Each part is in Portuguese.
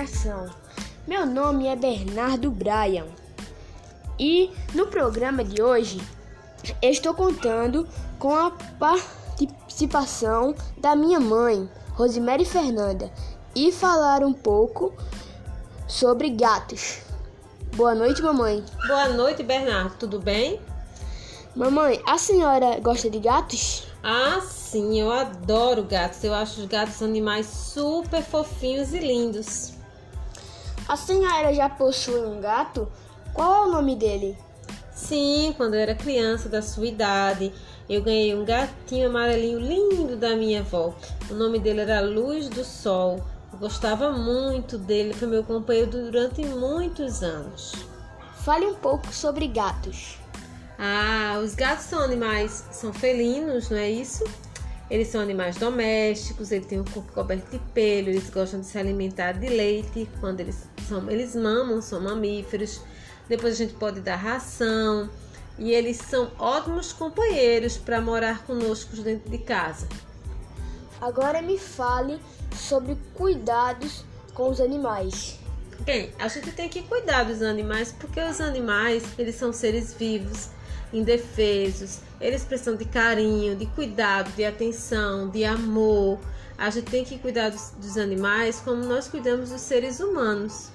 Ação. Meu nome é Bernardo Bryan e no programa de hoje estou contando com a participação da minha mãe, Rosemary Fernanda, e falar um pouco sobre gatos. Boa noite, mamãe. Boa noite, Bernardo. Tudo bem? Mamãe, a senhora gosta de gatos? Ah, sim, eu adoro gatos. Eu acho os gatos animais super fofinhos e lindos. A senhora já possui um gato? Qual é o nome dele? Sim, quando eu era criança da sua idade, eu ganhei um gatinho amarelinho lindo da minha avó. O nome dele era Luz do Sol. Eu gostava muito dele, foi meu companheiro durante muitos anos. Fale um pouco sobre gatos. Ah, os gatos são animais, são felinos, não é isso? Eles são animais domésticos, eles têm um corpo coberto de pelo, eles gostam de se alimentar de leite, quando eles são, eles mamam, são mamíferos. Depois a gente pode dar ração e eles são ótimos companheiros para morar conosco dentro de casa. Agora me fale sobre cuidados com os animais. Bem, a gente tem que cuidar dos animais porque os animais, eles são seres vivos indefesos, eles precisam de carinho, de cuidado, de atenção, de amor. A gente tem que cuidar dos, dos animais como nós cuidamos dos seres humanos.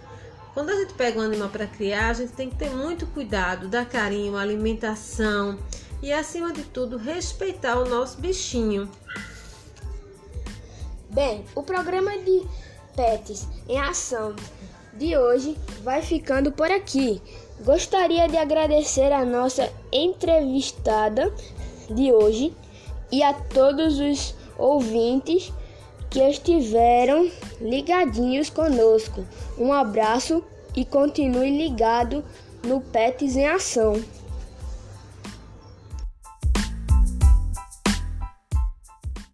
Quando a gente pega um animal para criar, a gente tem que ter muito cuidado, dar carinho, alimentação e, acima de tudo, respeitar o nosso bichinho. Bem, o programa de Pets em Ação de hoje vai ficando por aqui. Gostaria de agradecer a nossa entrevistada de hoje e a todos os ouvintes que estiveram ligadinhos conosco. Um abraço e continue ligado no Pets em Ação.